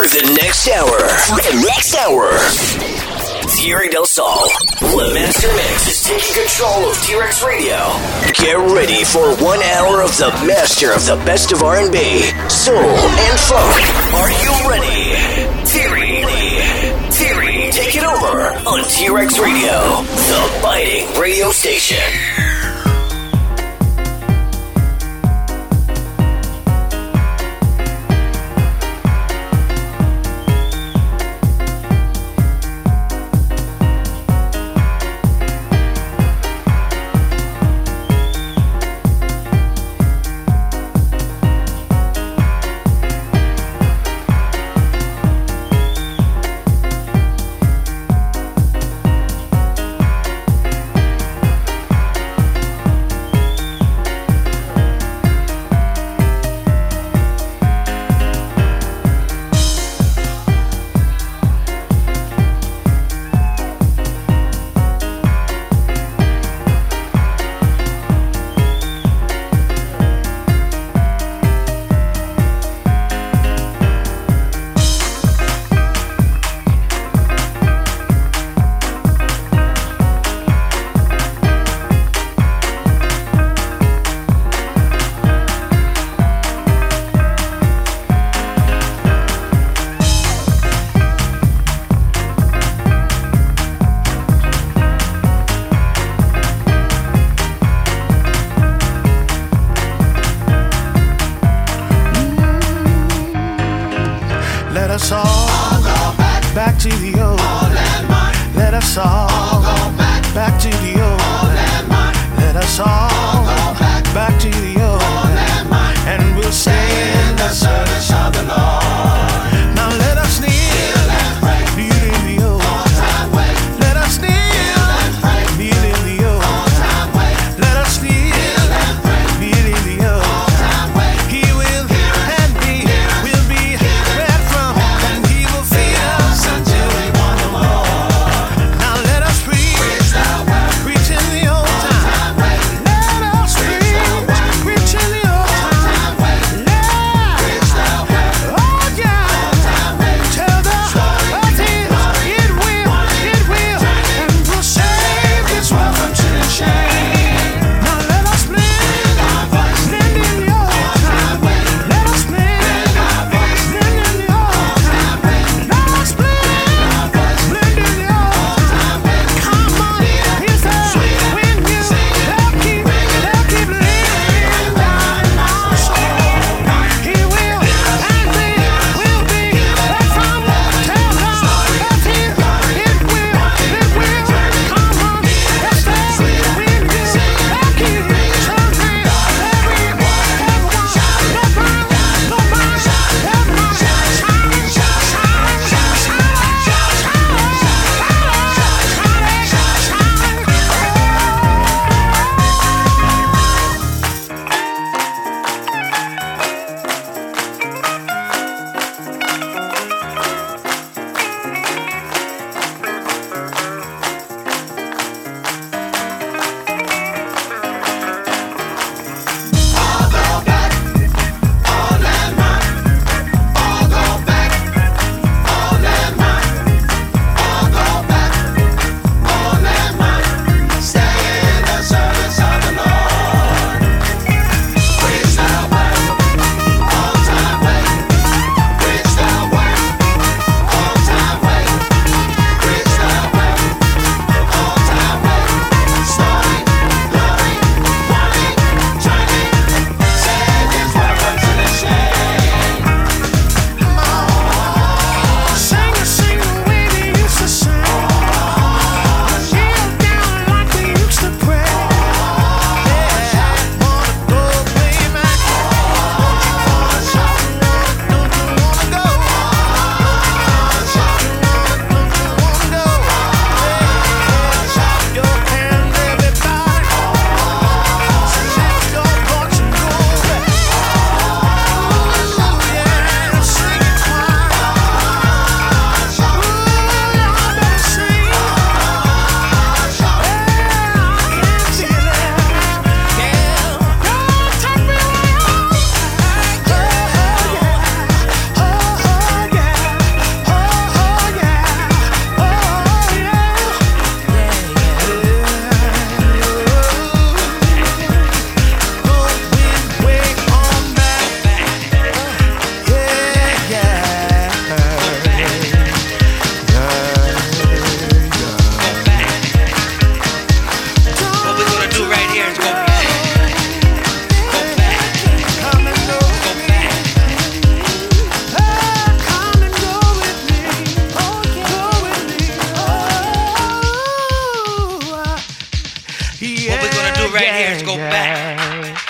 for the next hour. For the next hour. Thierry Del Sol, Master Mix is taking control of T-Rex Radio. Get ready for one hour of the master of the best of R&B, soul, and funk. Are you ready? Thierry, Thierry, take it over on T-Rex Radio, the biting radio station. song. Yeah, what we're gonna do right yeah, here is go yeah. back.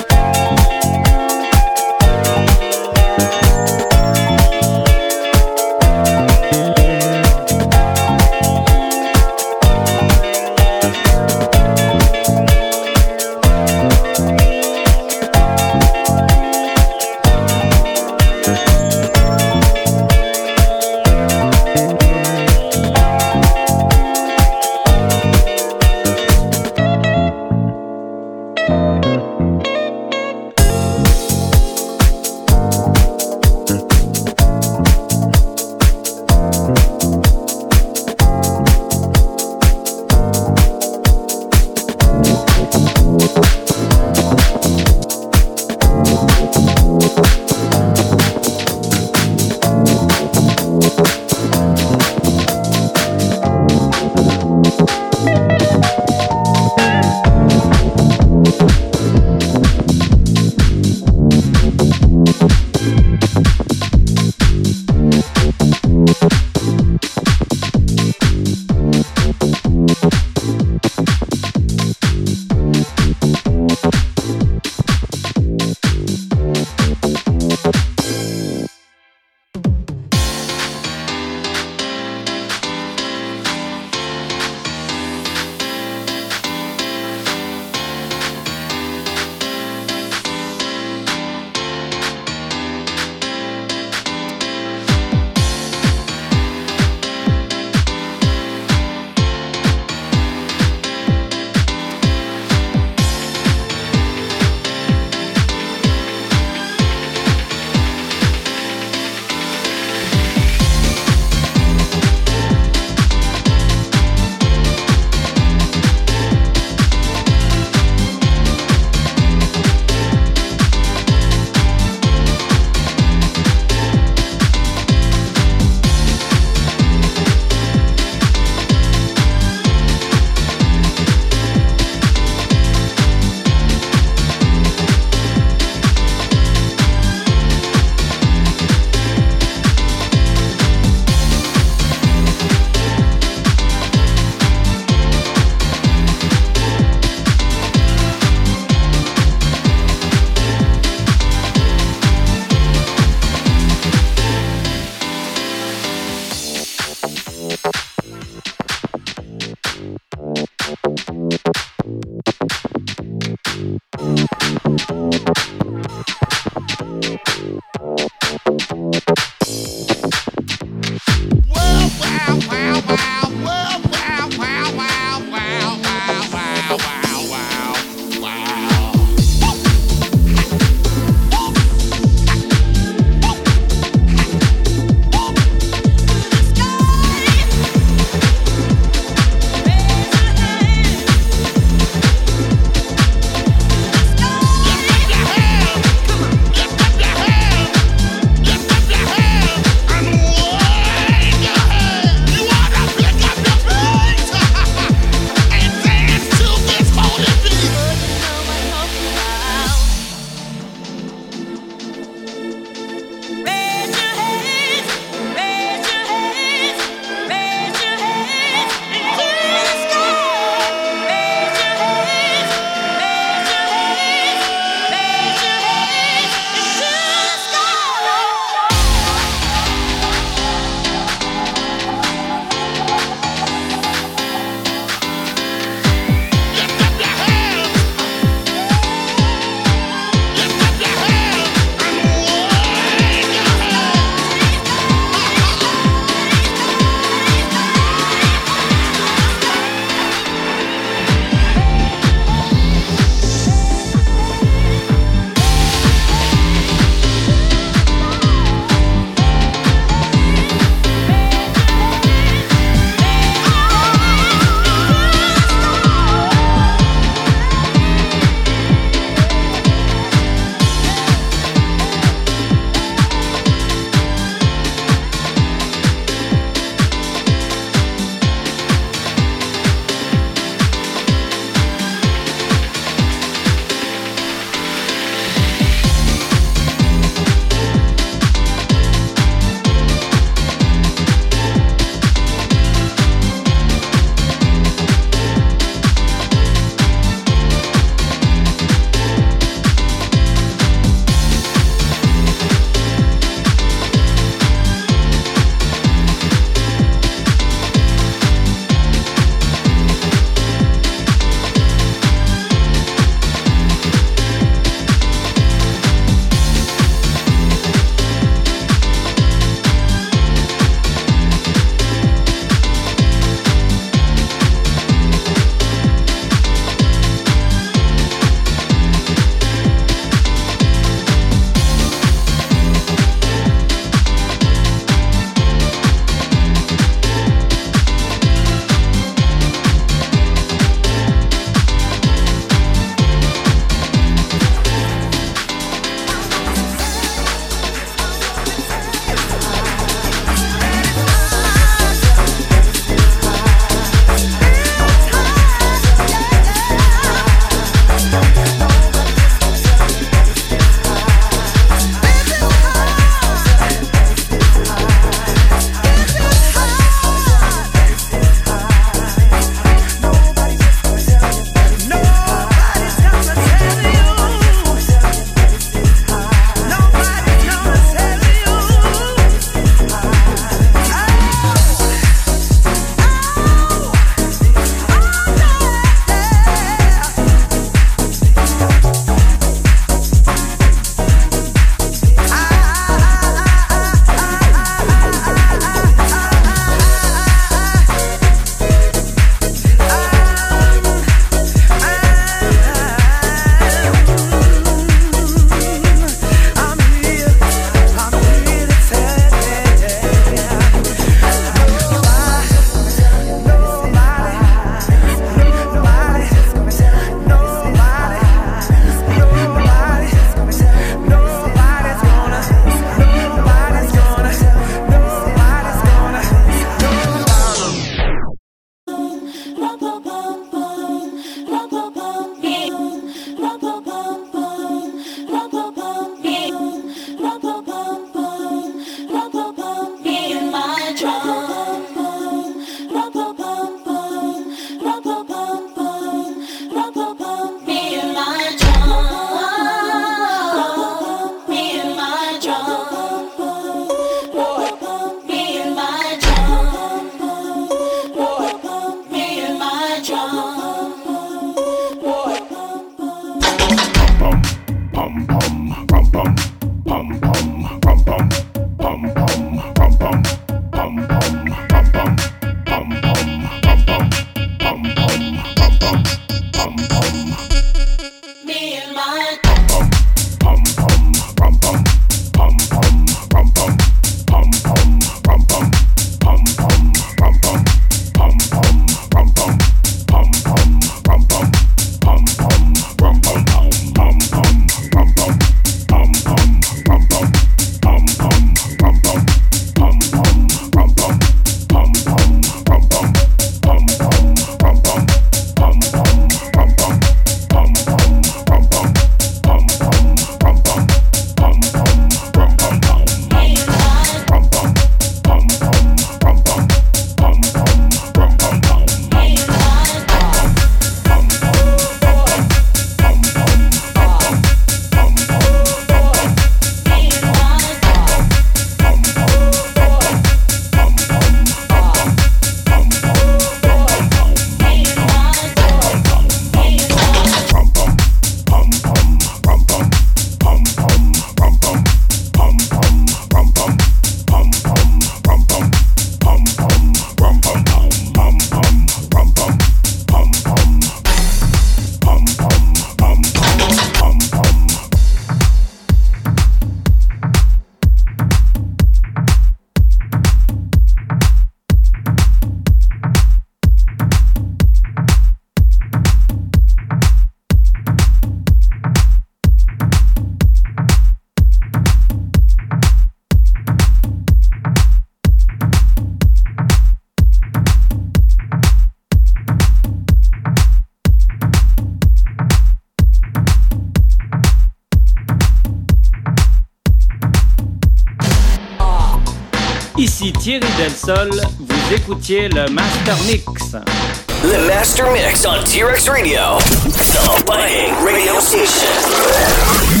Vous écoutiez le Master Mix. The Master Mix on T-Rex Radio, the radio station.